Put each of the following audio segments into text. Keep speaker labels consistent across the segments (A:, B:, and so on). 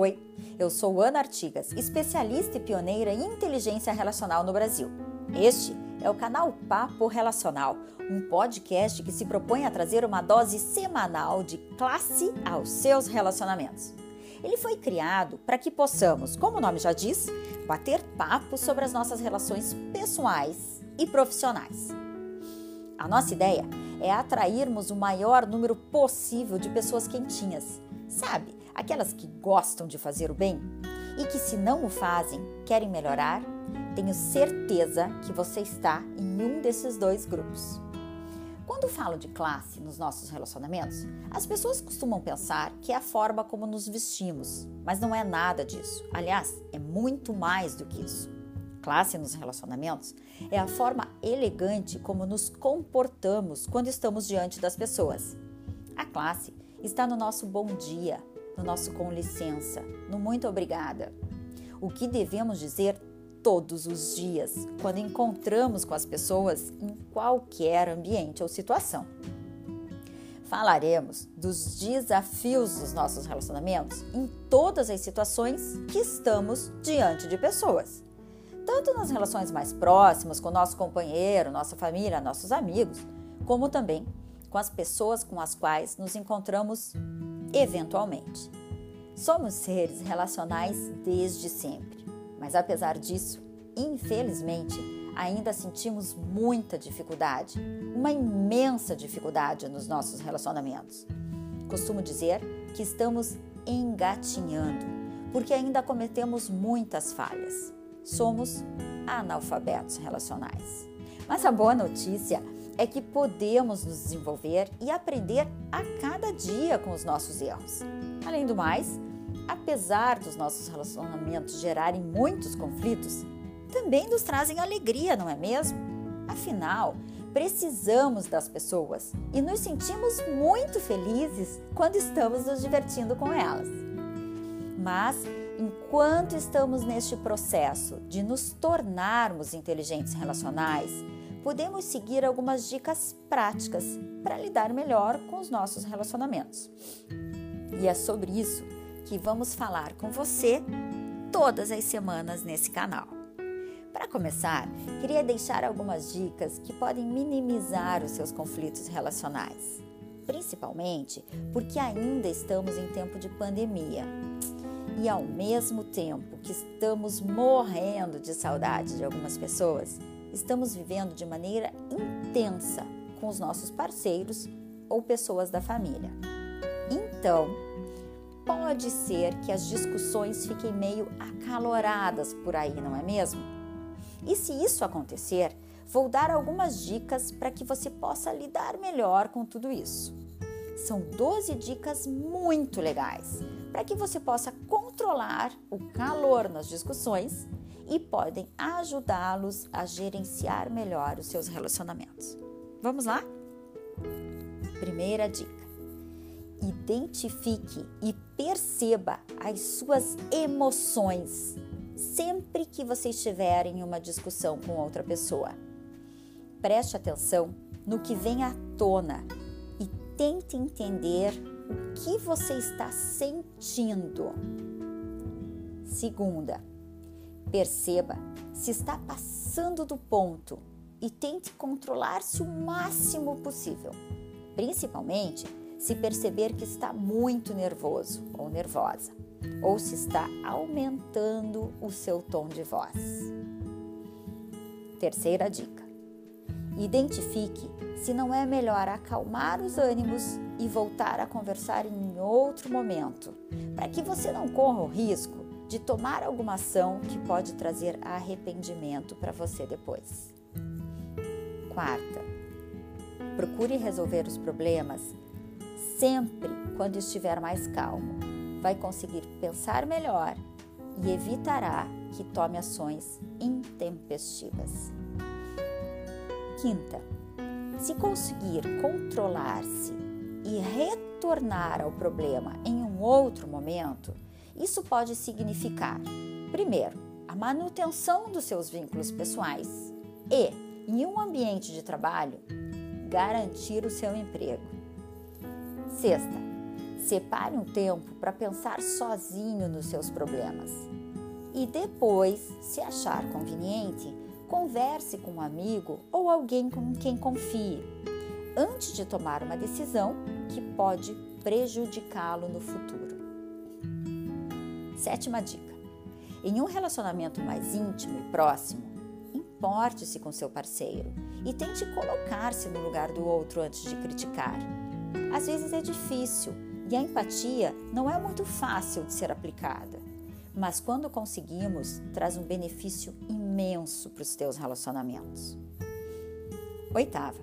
A: Oi, eu sou Ana Artigas, especialista e pioneira em inteligência relacional no Brasil. Este é o canal Papo Relacional, um podcast que se propõe a trazer uma dose semanal de classe aos seus relacionamentos. Ele foi criado para que possamos, como o nome já diz, bater papo sobre as nossas relações pessoais e profissionais. A nossa ideia é atrairmos o maior número possível de pessoas quentinhas, sabe? Aquelas que gostam de fazer o bem e que, se não o fazem, querem melhorar. Tenho certeza que você está em um desses dois grupos. Quando falo de classe nos nossos relacionamentos, as pessoas costumam pensar que é a forma como nos vestimos, mas não é nada disso. Aliás, é muito mais do que isso classe nos relacionamentos é a forma elegante como nos comportamos quando estamos diante das pessoas. A classe está no nosso bom dia, no nosso com licença, no muito obrigada. O que devemos dizer todos os dias quando encontramos com as pessoas em qualquer ambiente ou situação. Falaremos dos desafios dos nossos relacionamentos em todas as situações que estamos diante de pessoas tanto nas relações mais próximas com nosso companheiro, nossa família, nossos amigos, como também com as pessoas com as quais nos encontramos eventualmente. Somos seres relacionais desde sempre, mas apesar disso, infelizmente, ainda sentimos muita dificuldade, uma imensa dificuldade nos nossos relacionamentos. Costumo dizer que estamos engatinhando, porque ainda cometemos muitas falhas somos analfabetos relacionais. Mas a boa notícia é que podemos nos desenvolver e aprender a cada dia com os nossos erros. Além do mais, apesar dos nossos relacionamentos gerarem muitos conflitos, também nos trazem alegria, não é mesmo? Afinal, precisamos das pessoas e nos sentimos muito felizes quando estamos nos divertindo com elas. Mas enquanto estamos neste processo de nos tornarmos inteligentes relacionais, podemos seguir algumas dicas práticas para lidar melhor com os nossos relacionamentos. E é sobre isso que vamos falar com você todas as semanas nesse canal. Para começar, queria deixar algumas dicas que podem minimizar os seus conflitos relacionais, principalmente porque ainda estamos em tempo de pandemia e ao mesmo tempo que estamos morrendo de saudade de algumas pessoas, estamos vivendo de maneira intensa com os nossos parceiros ou pessoas da família. Então, pode ser que as discussões fiquem meio acaloradas por aí, não é mesmo? E se isso acontecer, vou dar algumas dicas para que você possa lidar melhor com tudo isso. São 12 dicas muito legais para que você possa controlar o calor nas discussões e podem ajudá-los a gerenciar melhor os seus relacionamentos. Vamos lá? Primeira dica: identifique e perceba as suas emoções sempre que você estiver em uma discussão com outra pessoa. Preste atenção no que vem à tona e tente entender o que você está sentindo. Segunda, perceba se está passando do ponto e tente controlar-se o máximo possível, principalmente se perceber que está muito nervoso ou nervosa, ou se está aumentando o seu tom de voz. Terceira dica: identifique se não é melhor acalmar os ânimos e voltar a conversar em outro momento, para que você não corra o risco de tomar alguma ação que pode trazer arrependimento para você depois. Quarta, procure resolver os problemas sempre quando estiver mais calmo. Vai conseguir pensar melhor e evitará que tome ações intempestivas. Quinta, se conseguir controlar-se e retornar ao problema em um outro momento, isso pode significar, primeiro, a manutenção dos seus vínculos pessoais e, em um ambiente de trabalho, garantir o seu emprego. Sexta, Separe um tempo para pensar sozinho nos seus problemas. E depois, se achar conveniente, converse com um amigo ou alguém com quem confie, antes de tomar uma decisão que pode prejudicá-lo no futuro. Sétima dica: em um relacionamento mais íntimo e próximo, importe-se com seu parceiro e tente colocar-se no lugar do outro antes de criticar. Às vezes é difícil e a empatia não é muito fácil de ser aplicada, mas quando conseguimos, traz um benefício imenso para os teus relacionamentos. Oitava,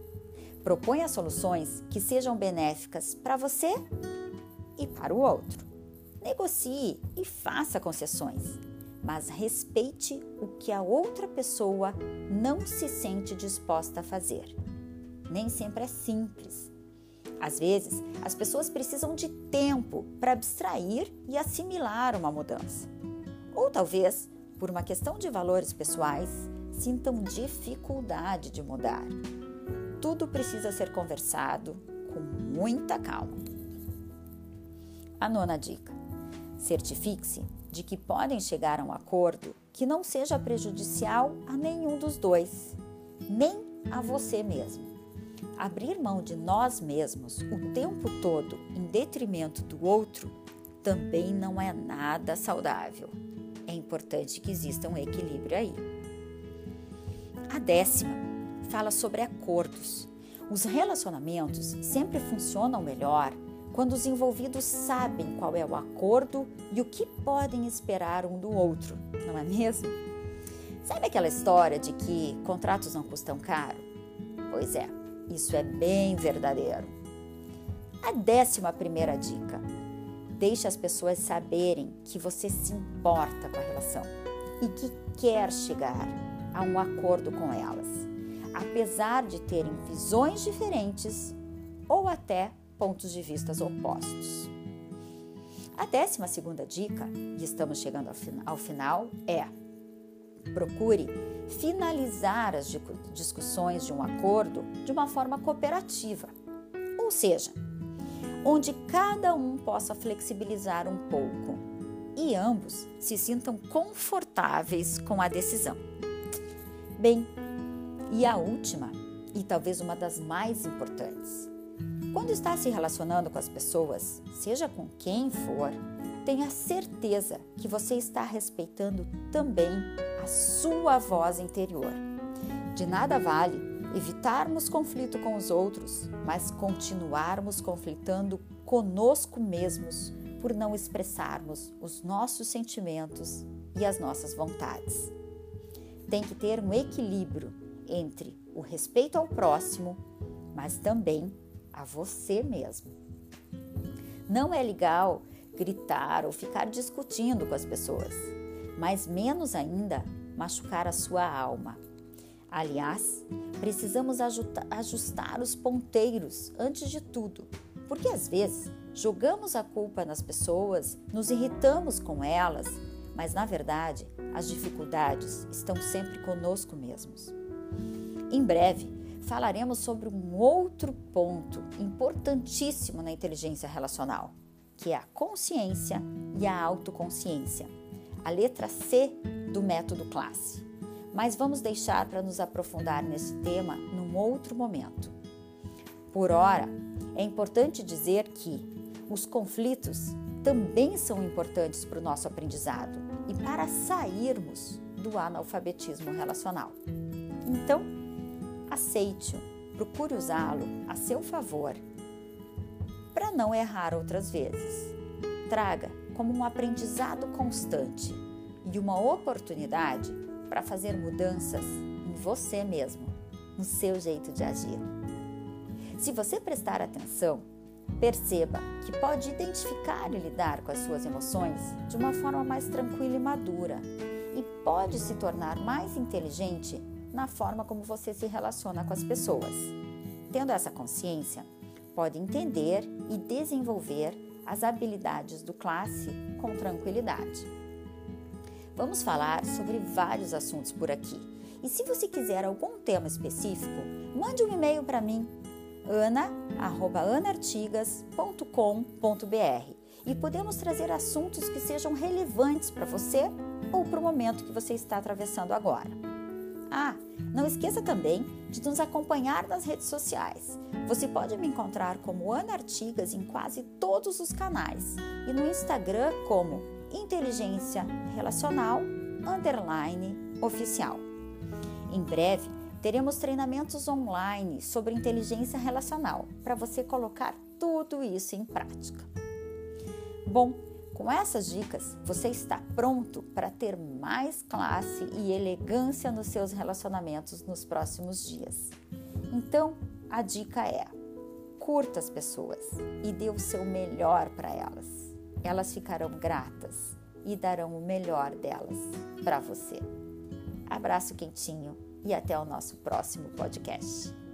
A: proponha soluções que sejam benéficas para você e para o outro. Negocie e faça concessões, mas respeite o que a outra pessoa não se sente disposta a fazer. Nem sempre é simples. Às vezes, as pessoas precisam de tempo para abstrair e assimilar uma mudança. Ou talvez, por uma questão de valores pessoais, sintam dificuldade de mudar. Tudo precisa ser conversado com muita calma. A nona dica: certifique-se de que podem chegar a um acordo que não seja prejudicial a nenhum dos dois, nem a você mesmo. Abrir mão de nós mesmos o tempo todo em detrimento do outro também não é nada saudável. É importante que exista um equilíbrio aí. A décima fala sobre acordos. Os relacionamentos sempre funcionam melhor quando os envolvidos sabem qual é o acordo e o que podem esperar um do outro, não é mesmo? Sabe aquela história de que contratos não custam caro? Pois é, isso é bem verdadeiro. A décima primeira dica: deixe as pessoas saberem que você se importa com a relação e que quer chegar a um acordo com elas, apesar de terem visões diferentes ou até pontos de vistas opostos. A décima segunda dica, e estamos chegando ao final, é procure finalizar as discussões de um acordo de uma forma cooperativa, ou seja, onde cada um possa flexibilizar um pouco e ambos se sintam confortáveis com a decisão. Bem, e a última, e talvez uma das mais importantes, quando está se relacionando com as pessoas, seja com quem for, tenha certeza que você está respeitando também a sua voz interior. De nada vale evitarmos conflito com os outros, mas continuarmos conflitando conosco mesmos por não expressarmos os nossos sentimentos e as nossas vontades. Tem que ter um equilíbrio entre o respeito ao próximo, mas também a você mesmo. Não é legal gritar ou ficar discutindo com as pessoas, mas menos ainda machucar a sua alma. Aliás, precisamos ajustar os ponteiros antes de tudo, porque às vezes jogamos a culpa nas pessoas, nos irritamos com elas, mas na verdade as dificuldades estão sempre conosco mesmos. Em breve, falaremos sobre um outro ponto importantíssimo na inteligência relacional, que é a consciência e a autoconsciência. A letra C do método classe. Mas vamos deixar para nos aprofundar nesse tema num outro momento. Por ora, é importante dizer que os conflitos também são importantes para o nosso aprendizado e para sairmos do analfabetismo relacional. Então, aceite-o, procure usá-lo a seu favor para não errar outras vezes. Traga como um aprendizado constante e uma oportunidade para fazer mudanças em você mesmo, no seu jeito de agir. Se você prestar atenção, perceba que pode identificar e lidar com as suas emoções de uma forma mais tranquila e madura e pode se tornar mais inteligente na forma como você se relaciona com as pessoas. Tendo essa consciência, pode entender e desenvolver as habilidades do classe com tranquilidade. Vamos falar sobre vários assuntos por aqui. E se você quiser algum tema específico, mande um e-mail para mim. ana@anartigas.com.br e podemos trazer assuntos que sejam relevantes para você ou para o momento que você está atravessando agora. Ah, não esqueça também de nos acompanhar nas redes sociais. Você pode me encontrar como Ana Artigas em quase todos os canais e no Instagram como Inteligência Relacional Underline Oficial. Em breve, teremos treinamentos online sobre inteligência relacional para você colocar tudo isso em prática. Bom, com essas dicas, você está pronto para ter mais classe e elegância nos seus relacionamentos nos próximos dias. Então, a dica é: curta as pessoas e dê o seu melhor para elas. Elas ficarão gratas e darão o melhor delas para você. Abraço quentinho e até o nosso próximo podcast.